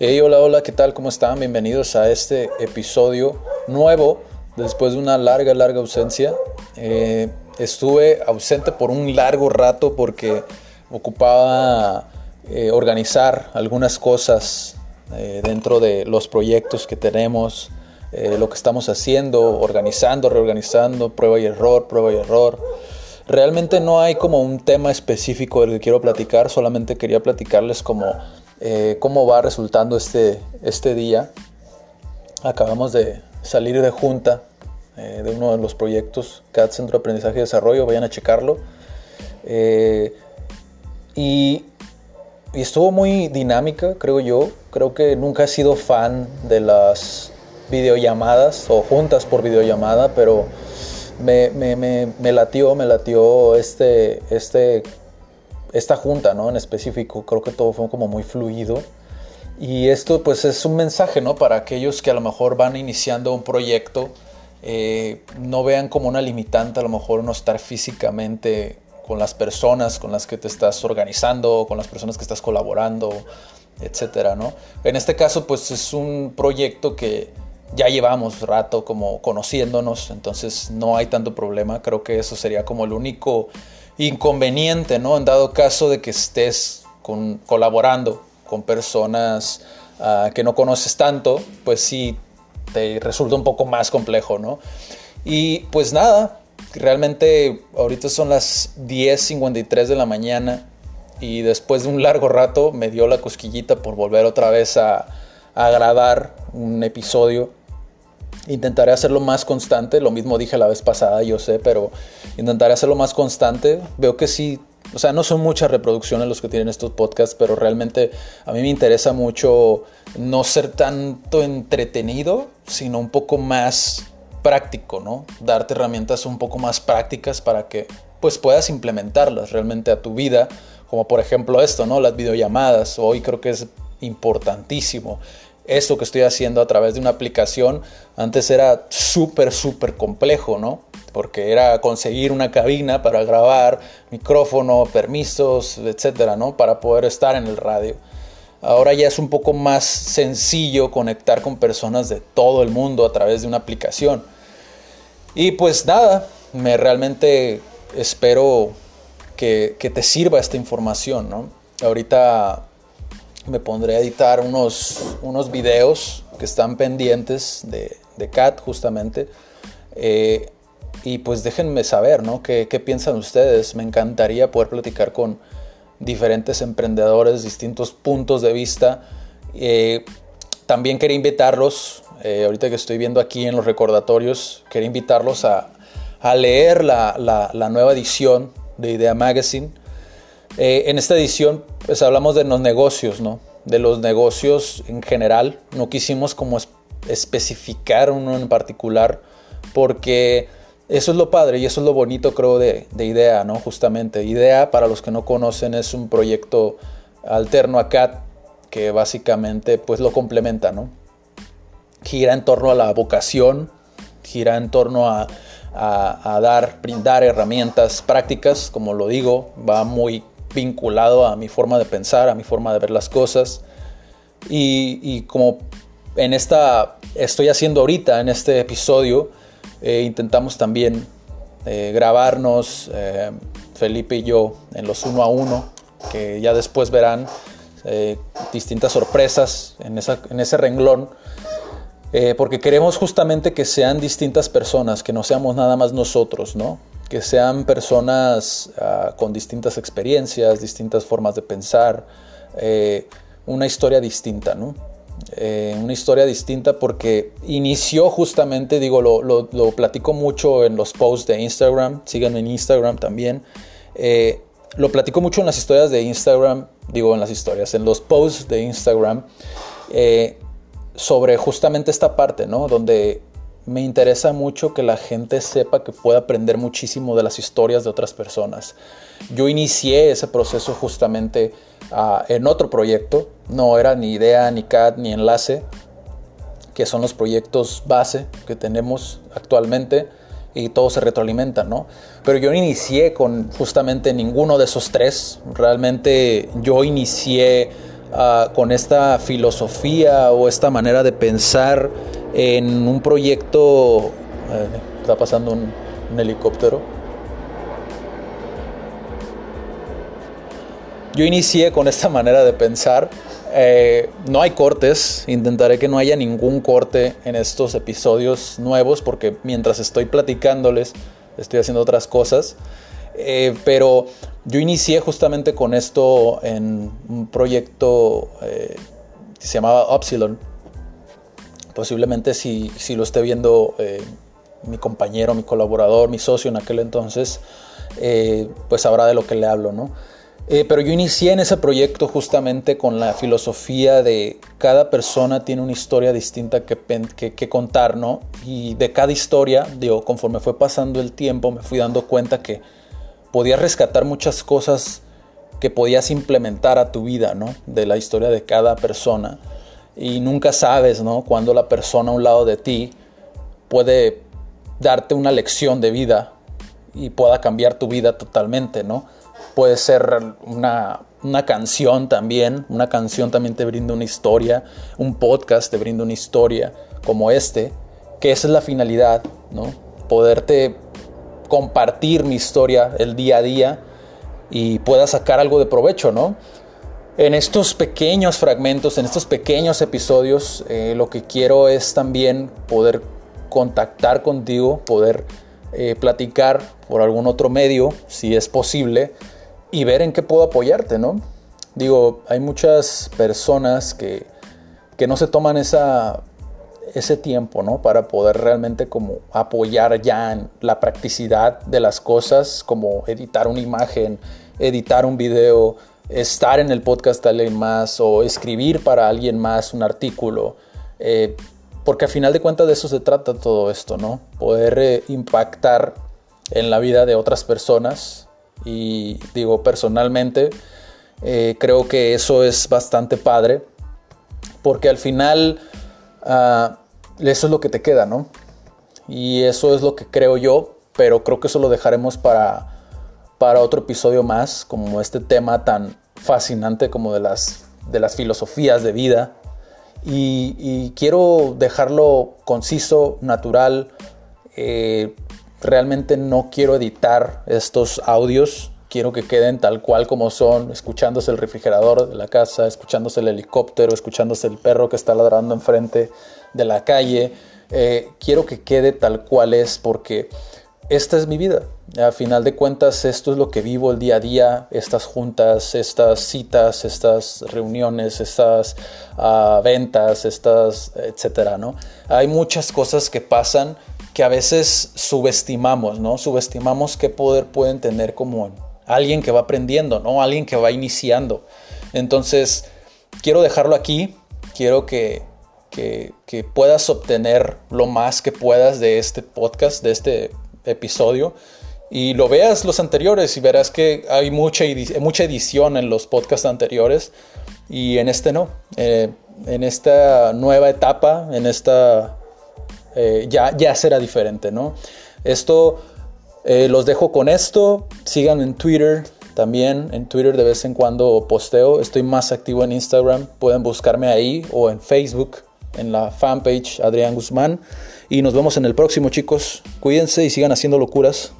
Hey, hola, hola, ¿qué tal? ¿Cómo están? Bienvenidos a este episodio nuevo después de una larga, larga ausencia. Eh, estuve ausente por un largo rato porque ocupaba eh, organizar algunas cosas eh, dentro de los proyectos que tenemos, lo que estamos haciendo, organizando, reorganizando, prueba y error, prueba y error. Realmente no hay como un tema específico del que quiero platicar, solamente quería platicarles como eh, cómo va resultando este, este día. Acabamos de salir de junta eh, de uno de los proyectos CAD Centro de Aprendizaje y Desarrollo, vayan a checarlo. Eh, y, y, estuvo muy dinámica, creo yo. Creo que nunca he sido fan de las videollamadas o juntas por videollamada, pero me, me, me, me latió, me latió este, este, esta junta, ¿no? En específico, creo que todo fue como muy fluido. Y esto pues es un mensaje, ¿no? Para aquellos que a lo mejor van iniciando un proyecto, eh, no vean como una limitante a lo mejor no estar físicamente con las personas con las que te estás organizando, con las personas que estás colaborando, etcétera, ¿no? En este caso pues es un proyecto que ya llevamos rato como conociéndonos, entonces no hay tanto problema. Creo que eso sería como el único inconveniente, ¿no? En dado caso de que estés colaborando con personas ah, que no conoces tanto, pues sí te resulta un poco más complejo, ¿no? Y pues nada, realmente ahorita son las 10.53 de la mañana y después de un largo rato me dio la cosquillita por volver otra vez a grabar un episodio Intentaré hacerlo más constante, lo mismo dije la vez pasada, yo sé, pero intentaré hacerlo más constante. Veo que sí, o sea, no son muchas reproducciones los que tienen estos podcasts, pero realmente a mí me interesa mucho no ser tanto entretenido, sino un poco más práctico, ¿no? Darte herramientas un poco más prácticas para que pues puedas implementarlas realmente a tu vida, como por ejemplo esto, ¿no? Las videollamadas. Hoy creo que es importantísimo esto que estoy haciendo a través de una aplicación antes era súper, súper complejo, ¿no? Porque era conseguir una cabina para grabar, micrófono, permisos, etcétera, ¿no? Para poder estar en el radio. Ahora ya es un poco más sencillo conectar con personas de todo el mundo a través de una aplicación. Y pues nada, me realmente espero que, que te sirva esta información, ¿no? Ahorita me pondré a editar unos, unos videos que están pendientes de, de CAT justamente. Eh, y pues déjenme saber, ¿no? ¿Qué, ¿Qué, piensan ustedes? Me encantaría poder platicar con diferentes emprendedores, distintos puntos de vista. Eh, también quería invitarlos, eh, ahorita que estoy viendo aquí en los recordatorios, quería invitarlos a, a leer la, la, la, nueva edición de Idea Magazine. En esta edición pues hablamos de los negocios, ¿no? De los negocios en general. No quisimos como especificar uno en particular porque eso es lo padre y eso es lo bonito creo de, IDEA, ¿no? Justamente. IDEA, para los que no conocen, es un proyecto alterno a CAT que básicamente pues lo complementa, ¿no? Gira en torno a la vocación, gira en torno a, a dar, brindar herramientas prácticas, como lo digo, va muy vinculado a mi forma de pensar, a mi forma de ver las cosas. Y, como en esta estoy haciendo ahorita, en este episodio, eh, intentamos también eh, grabarnos, eh, Felipe y yo, en los uno a uno, que ya después verán distintas sorpresas en, esa, en ese renglón. porque queremos justamente que sean distintas personas, que no seamos nada más nosotros, ¿no? Que sean personas uh, con distintas experiencias, distintas formas de pensar, eh, una historia distinta, ¿no? Eh, una historia distinta porque inició justamente, digo, lo, platico mucho en los posts de Instagram, síganme en Instagram también, eh, lo platico mucho en las historias de Instagram, digo en las historias, en los posts de Instagram, sobre justamente esta parte, ¿no? Donde me interesa mucho que la gente sepa que puede aprender muchísimo de las historias de otras personas. Yo inicié ese proceso justamente uh, en otro proyecto, no era ni idea, ni CAD, ni enlace, que son los proyectos base que tenemos actualmente y todo se retroalimenta, ¿no? Pero yo no inicié con justamente ninguno de esos tres, realmente yo inicié ah, con esta filosofía o esta manera de pensar en un proyecto. Eh, está pasando un, helicóptero. Yo inicié con esta manera de pensar. Eh, no hay cortes, intentaré que no haya ningún corte en estos episodios nuevos porque mientras estoy platicándoles estoy haciendo otras cosas. Eh, pero yo inicié justamente con esto en un proyecto que se llamaba Upsilon. Posiblemente si, si lo esté viendo eh, mi compañero, mi colaborador, mi socio en aquel entonces, pues sabrá de lo que le hablo, ¿no? pero yo inicié en ese proyecto justamente con la filosofía de cada persona tiene una historia distinta que, que, contar, ¿no? Y de cada historia, digo, conforme fue pasando el tiempo, me fui dando cuenta que podías rescatar muchas cosas que podías implementar a tu vida, ¿no? De la historia de cada persona. Y nunca sabes, ¿no? Cuando la persona a un lado de ti puede darte una lección de vida y pueda cambiar tu vida totalmente, ¿no? Puede ser una, una canción también, una canción también te brinda una historia, un podcast te brinda una historia como este, que esa es la finalidad, ¿no? Poderte compartir mi historia el día a día y pueda sacar algo de provecho, ¿no? En estos pequeños fragmentos, en estos pequeños episodios, eh, lo que quiero es también poder contactar contigo, poder eh, platicar por algún otro medio, si es posible, y ver en qué puedo apoyarte, ¿no? Digo, hay muchas personas que, que no se toman ese tiempo, ¿no? Para poder realmente como apoyar ya en la practicidad de las cosas, como editar una imagen, editar un video, estar en el podcast de alguien más o escribir para alguien más un artículo. Eh, porque a final de cuentas de eso se trata todo esto, ¿no? Poder eh, impactar en la vida de otras personas. Y digo, personalmente, eh, creo que eso es bastante padre. Porque al final Ah, eso es lo que te queda, ¿no? Y eso es lo que creo yo, pero creo que eso lo dejaremos para, para otro episodio más, como este tema tan fascinante como de las, de las filosofías de vida. Y, quiero dejarlo conciso, natural. Eh, realmente no quiero editar estos audios quiero que queden tal cual como son, escuchándose el refrigerador de la casa, escuchándose el helicóptero, escuchándose el perro que está ladrando enfrente de la calle. Eh, quiero que quede tal cual es porque esta es mi vida. A final de cuentas, esto es lo que vivo el día a día, estas juntas, estas citas, estas reuniones, estas ah, ventas, estas, etcétera, ¿no? Hay muchas cosas que pasan que a veces subestimamos, ¿no? Subestimamos qué poder pueden tener como alguien que va aprendiendo, ¿no? Alguien que va iniciando. Entonces, quiero dejarlo aquí, quiero que, puedas obtener lo más que puedas de este podcast, de este episodio. Y lo veas los anteriores y verás que hay mucha, mucha edición en los podcasts anteriores y en este no. Eh, en esta nueva etapa, en esta... Eh, ya, ya será diferente, ¿no? Esto eh, los dejo con esto. Sigan en Twitter. También en Twitter de vez en cuando posteo. Estoy más activo en Instagram. Pueden buscarme ahí o en Facebook, en la fanpage Adrián Guzmán. Y nos vemos en el próximo, chicos. Cuídense y sigan haciendo locuras.